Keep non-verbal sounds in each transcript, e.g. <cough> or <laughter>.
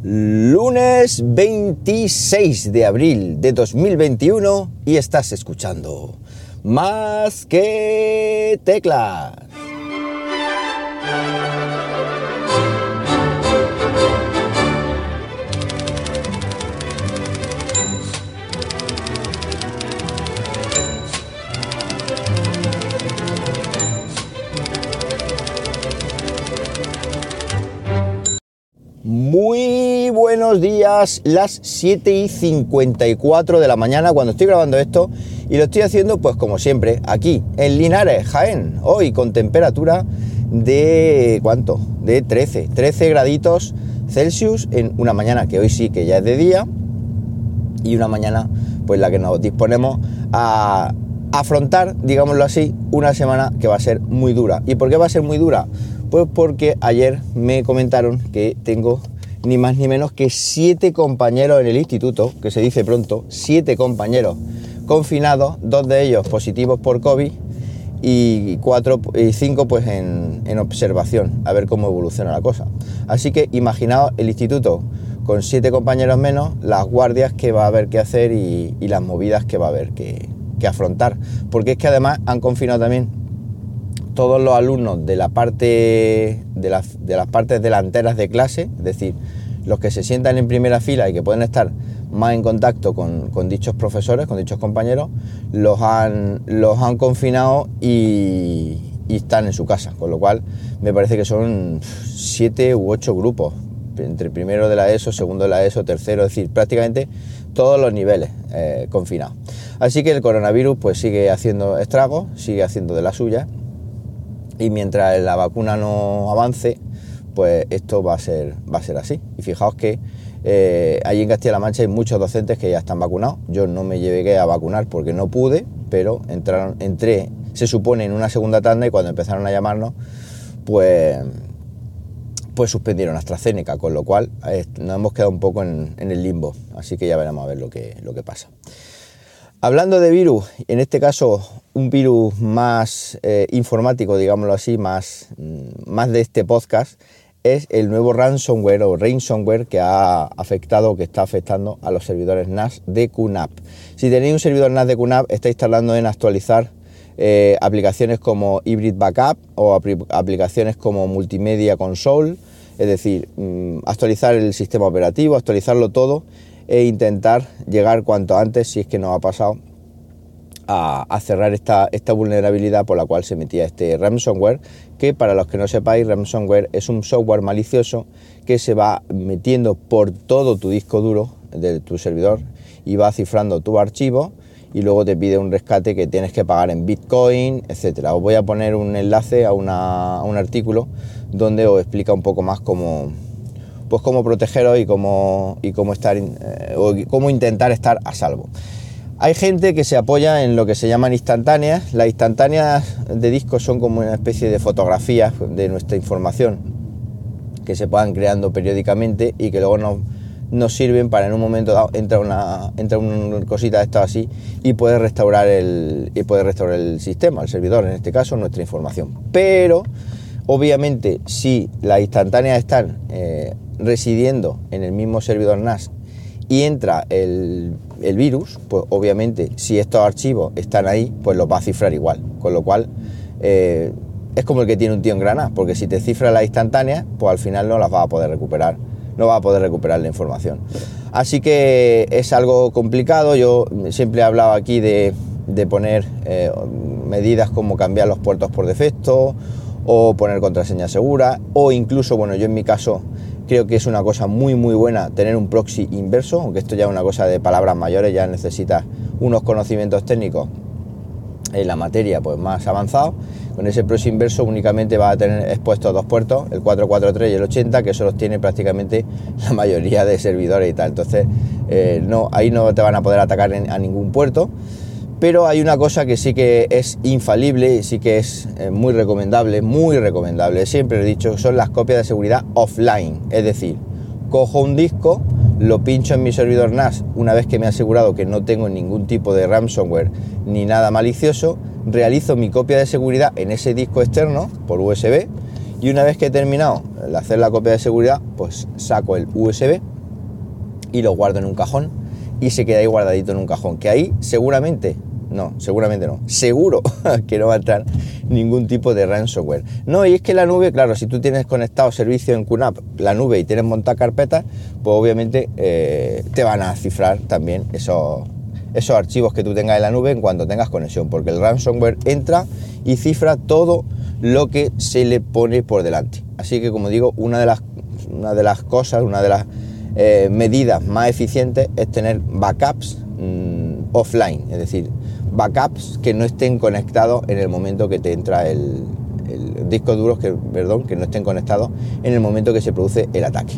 Lunes 26 de abril de 2021 y estás escuchando más que teclas. Días, las 7 y 54 de la mañana cuando estoy grabando esto y lo estoy haciendo pues como siempre aquí en Linares, Jaén, hoy con temperatura de ¿cuánto? De 13, 13 graditos Celsius en una mañana que hoy sí que ya es de día y una mañana pues la que nos disponemos a afrontar, digámoslo así, una semana que va a ser muy dura. ¿Y por qué va a ser muy dura? Pues porque ayer me comentaron que tengo ni más ni menos que siete compañeros en el instituto, que se dice pronto, siete compañeros confinados, dos de ellos positivos por COVID y cuatro y cinco pues en, en observación, a ver cómo evoluciona la cosa. Así que imaginaos el instituto con siete compañeros menos, las guardias que va a haber que hacer y, y las movidas que va a haber que, que afrontar. Porque es que además han confinado también todos los alumnos de la parte de las, de las partes delanteras de clase, es decir, los que se sientan en primera fila y que pueden estar más en contacto con, dichos profesores, con dichos compañeros, los han, los han confinado y, y, están en su casa, con lo cual me parece que son siete u ocho grupos, entre primero de la ESO, segundo de la ESO, tercero, es decir, prácticamente todos los niveles eh, confinados. Así que el coronavirus pues sigue haciendo estragos, sigue haciendo de la suya y mientras la vacuna no avance, pues esto va a ser, va a ser así. Y fijaos que eh, allí en Castilla-La Mancha hay muchos docentes que ya están vacunados. Yo no me llegué a vacunar porque no pude, pero entraron, entré, se supone, en una segunda tanda y cuando empezaron a llamarnos, pues, pues suspendieron AstraZeneca, con lo cual eh, nos hemos quedado un poco en, en, el limbo. Así que ya veremos a ver lo que, lo que pasa. Hablando de virus, en este caso un virus más eh, informático, digámoslo así, más, más de este podcast, es el nuevo ransomware o ransomware que ha afectado, que está afectando a los servidores NAS de QNAP. Si tenéis un servidor NAS de QNAP, estáis tardando en actualizar eh, aplicaciones como Hybrid Backup o aplicaciones como Multimedia Console, es decir, mm, actualizar el sistema operativo, actualizarlo todo e intentar llegar cuanto antes, si es que nos ha pasado, a, cerrar esta, esta vulnerabilidad por la cual se metía este ransomware, que para los que no sepáis, ransomware es un software malicioso que se va metiendo por todo tu disco duro de tu servidor y va cifrando tu archivo y luego te pide un rescate que tienes que pagar en Bitcoin, etcétera. Os voy a poner un enlace a, una, a un artículo donde os explica un poco más cómo, pues cómo protegeros y cómo, y cómo, estar, eh, o cómo intentar estar a salvo. Hay gente que se apoya en lo que se llaman instantáneas. Las instantáneas de discos son como una especie de fotografías de nuestra información que se puedan creando periódicamente y que luego nos, nos sirven para en un momento dado entra una, entra una cosita de esto así y puede restaurar el y puede restaurar el sistema, el servidor, en este caso nuestra información. Pero obviamente si las instantáneas están eh, residiendo en el mismo servidor NAS y entra el, virus, pues obviamente si estos archivos están ahí, pues los va a cifrar igual. Con lo cual eh, es como el que tiene un tío en Granada, porque si te cifra la instantánea, pues al final no las va a poder recuperar, no va a poder recuperar la información. Así que es algo complicado, yo siempre he hablado aquí de, de poner eh, medidas como cambiar los puertos por defecto o poner contraseña segura o incluso, bueno, yo en mi caso creo que es una cosa muy muy buena tener un proxy inverso, aunque esto ya es una cosa de palabras mayores, ya necesitas unos conocimientos técnicos en la materia pues más avanzados. Con ese proxy inverso únicamente va a tener expuestos dos puertos, el 443 y el 80, que eso los tiene prácticamente la mayoría de servidores y tal. Entonces, eh, no, ahí no te van a poder atacar en, a ningún puerto. Pero hay una cosa que sí que es infalible y sí que es eh, muy recomendable, muy recomendable, siempre lo he dicho, son las copias de seguridad offline. Es decir, cojo un disco, lo pincho en mi servidor NAS una vez que me he asegurado que no tengo ningún tipo de ransomware ni nada malicioso, realizo mi copia de seguridad en ese disco externo por USB Y una vez que he terminado de hacer la copia de seguridad, pues saco el USB y lo guardo en un cajón y se queda ahí guardadito en un cajón. Que ahí seguramente, no, seguramente no, seguro <laughs> que no va a entrar ningún tipo de ransomware. No, y es que la nube, claro, si tú tienes conectado servicio en QNAP, la nube y tienes montar carpetas, pues obviamente eh, te van a cifrar también esos, esos archivos que tú tengas en la nube en cuanto tengas conexión, porque el ransomware entra y cifra todo lo que se le pone por delante. Así que como digo, una de las, una de las cosas, una de las eh, medidas más eficientes es tener backups mm, offline, es decir, backups que no estén conectados en el momento que te entra el, disco duro, que, perdón, que no estén conectados en el momento que se produce el ataque.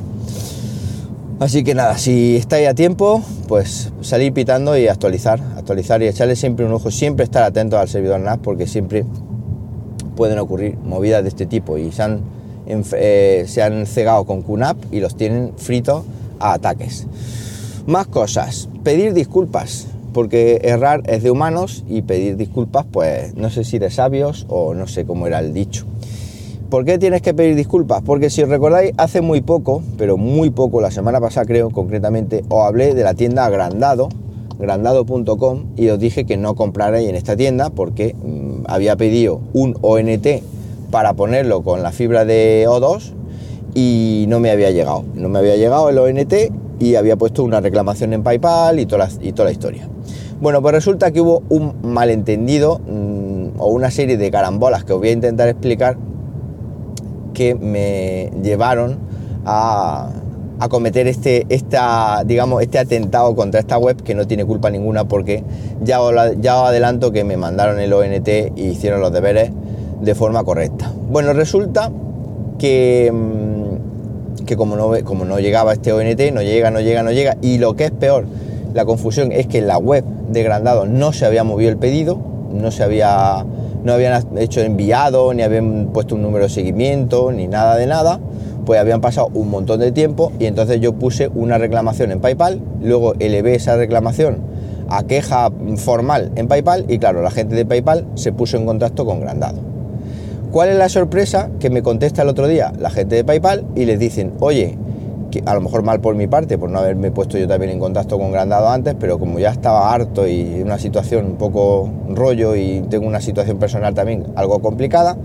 Así que nada, si estáis a tiempo, pues salir pitando y actualizar, actualizar y echarle siempre un ojo, siempre estar atentos al servidor NAS porque siempre pueden ocurrir movidas de este tipo y se han, eh, se han cegado con QNAP y los tienen fritos a ataques. Más cosas, pedir disculpas, porque errar es de humanos y pedir disculpas, pues no sé si de sabios o no sé cómo era el dicho. ¿Por qué tienes que pedir disculpas? Porque si os recordáis, hace muy poco, pero muy poco, la semana pasada creo concretamente, os hablé de la tienda Grandado, grandado.com, y os dije que no comprarais en esta tienda porque mm, había pedido un ONT para ponerlo con la fibra de O2 y no me había llegado. No me había llegado el ONT y había puesto una reclamación en PayPal y toda la historia. Bueno, pues resulta que hubo un malentendido mm, o una serie de carambolas que os voy a intentar explicar que me llevaron a, a cometer este, esta, digamos, este atentado contra esta web que no tiene culpa ninguna porque ya ya os adelanto que me mandaron el ONT y hicieron los deberes de forma correcta. Bueno, resulta que mm, que como no, como no llegaba este ONT, no llega, no llega, no llega, y lo que es peor, la confusión es que en la web de Grandado no se había movido el pedido, no se había, no habían hecho enviado, ni habían puesto un número de seguimiento, ni nada de nada, pues habían pasado un montón de tiempo y entonces yo puse una reclamación en PayPal, luego elevé esa reclamación a queja formal en PayPal y claro, la gente de PayPal se puso en contacto con Grandado. ¿Cuál es la sorpresa? Que me contesta el otro día la gente de PayPal y les dicen, oye, a lo mejor mal por mi parte, por no haberme puesto yo también en contacto con Grandado antes, pero como ya estaba harto y en una situación un poco rollo y tengo una situación personal también algo complicada,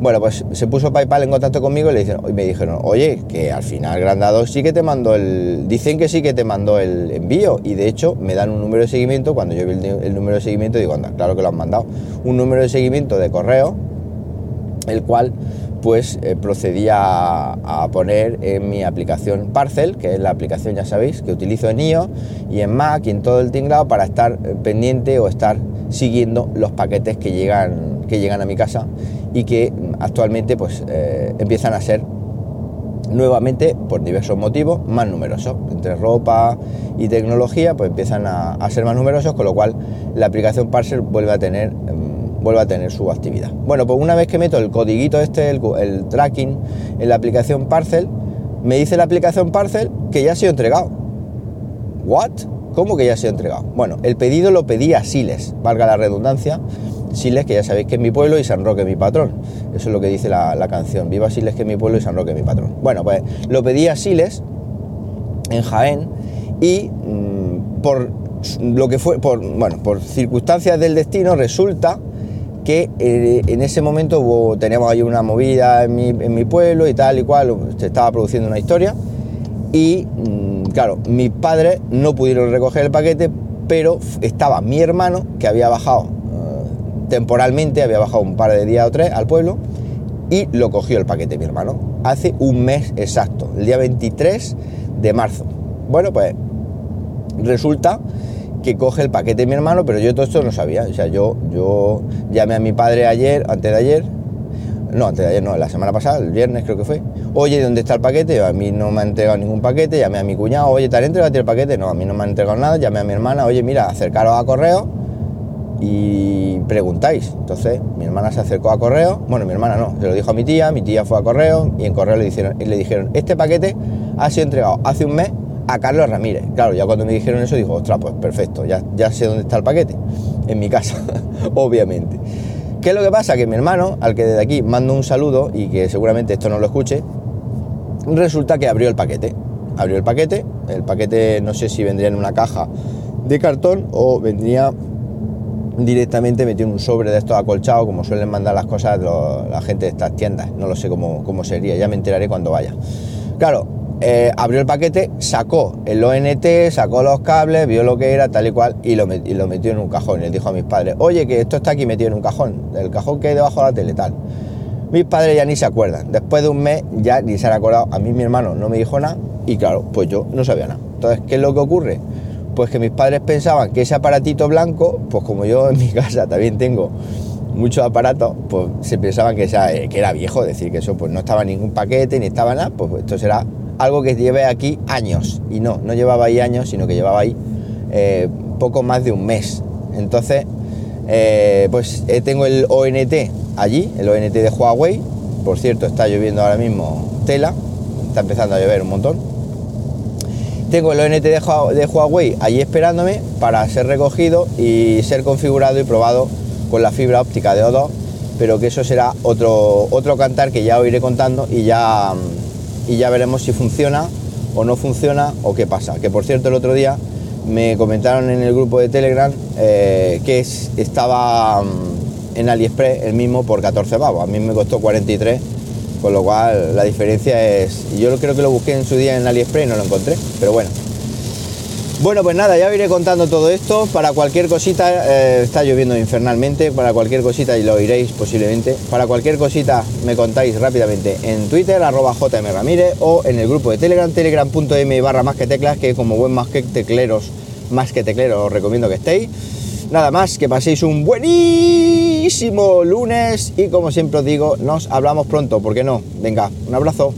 bueno, pues se puso PayPal en contacto conmigo y, le y me dijeron, oye, que al final Grandado sí que te mandó el... Dicen que sí que te mandó el envío y de hecho me dan un número de seguimiento, cuando yo vi el, número de seguimiento digo, anda, claro que lo han mandado, un número de seguimiento de correo el cual pues eh, procedía a, poner en mi aplicación Parcel, que es la aplicación, ya sabéis, que utilizo en iOS y en Mac y en todo el tinglado para estar eh, pendiente o estar siguiendo los paquetes que llegan, que llegan a mi casa y que actualmente pues eh, empiezan a ser nuevamente por diversos motivos más numerosos. Entre ropa y tecnología pues empiezan a, a ser más numerosos con lo cual la aplicación Parcel vuelve a tener em, vuelva a tener su actividad. Bueno, pues una vez que meto el codiguito este, el, tracking en la aplicación Parcel, me dice la aplicación Parcel que ya ha sido entregado. ¿What? ¿Cómo que ya ha sido entregado? Bueno, el pedido lo pedí a Siles, valga la redundancia. Siles, que ya sabéis que es mi pueblo y San Roque mi patrón. Eso es lo que dice la, canción. Viva Siles, que es mi pueblo y San Roque mi patrón. Bueno, pues lo pedí a Siles en Jaén y mm, por lo que fue, por, bueno, por circunstancias del destino resulta que eh, en ese momento teníamos ahí una movida en mi, pueblo y tal y cual, se estaba produciendo una historia y mm, claro, mis padres no pudieron recoger el paquete, pero estaba mi hermano que había bajado eh, temporalmente, había bajado un par de días o tres al pueblo y lo cogió el paquete mi hermano hace un mes exacto, el día 23 de marzo. Bueno, pues resulta que coge el paquete de mi hermano, pero yo todo esto no sabía. O sea, yo, yo llamé a mi padre ayer, antes de ayer, no, antes de ayer no, la semana pasada, el viernes creo que fue. Oye, ¿dónde está el paquete? A mí no me ha entregado ningún paquete. Llamé a mi cuñado, oye, ¿te han entregado el paquete? No, a mí no me han entregado nada. Llamé a mi hermana, oye, mira, acercaros a correo y preguntáis. Entonces, mi hermana se acercó a correo. Bueno, mi hermana no, se lo dijo a mi tía, mi tía fue a correo y en correo le dijeron, le dijeron este paquete ha sido entregado hace un mes a Carlos Ramírez. Claro, ya cuando me dijeron eso, digo, ostras, pues perfecto, ya, ya sé dónde está el paquete. En mi casa, <laughs> obviamente. ¿Qué es lo que pasa? Que mi hermano, al que desde aquí mando un saludo y que seguramente esto no lo escuche, resulta que abrió el paquete. Abrió el paquete, el paquete no sé si vendría en una caja de cartón o vendría directamente metido en un sobre de estos acolchados, como suelen mandar las cosas la gente de estas tiendas. No lo sé cómo, cómo sería, ya me enteraré cuando vaya. Claro, eh, abrió el paquete, sacó el ONT, sacó los cables, vio lo que era, tal y cual, y lo, metió en un cajón. Y le dijo a mis padres, oye, que esto está aquí metido en un cajón, el cajón que hay debajo de la tele, tal. Mis padres ya ni se acuerdan. Después de un mes ya ni se han acordado. A mí mi hermano no me dijo nada y claro, pues yo no sabía nada. Entonces, ¿qué es lo que ocurre? Pues que mis padres pensaban que ese aparatito blanco, pues como yo en mi <laughs> casa también tengo muchos aparatos, pues se pensaban que, eh, que era viejo, es decir, que eso pues no estaba en ningún paquete ni estaba nada, pues esto será algo que lleve aquí años. Y no, no llevaba ahí años, sino que llevaba ahí eh, poco más de un mes. Entonces, eh, pues tengo el ONT allí, el ONT de Huawei. Por cierto, está lloviendo ahora mismo tela, está empezando a llover un montón. Tengo el ONT de Huawei allí esperándome para ser recogido y ser configurado y probado con la fibra óptica de O2, pero que eso será otro, otro cantar que ya os iré contando y ya y ya veremos si funciona o no funciona o qué pasa. Que por cierto el otro día me comentaron en el grupo de Telegram eh, que estaba mm, en AliExpress el mismo por 14 pavos. A mí me costó 43, con lo cual la diferencia es... Yo creo que lo busqué en su día en AliExpress y no lo encontré, pero bueno, bueno, pues nada, ya os iré contando todo esto. Para cualquier cosita, eh, está lloviendo infernalmente, para cualquier cosita, y lo oiréis posiblemente, para cualquier cosita me contáis rápidamente en Twitter, arroba jmramírez, o en el grupo de Telegram, telegram.m barra más que teclas, que como buen más que tecleros, más que tecleros os recomiendo que estéis. Nada más, que paséis un buenísimo lunes y como siempre os digo, nos hablamos pronto, ¿por qué no? Venga, un abrazo.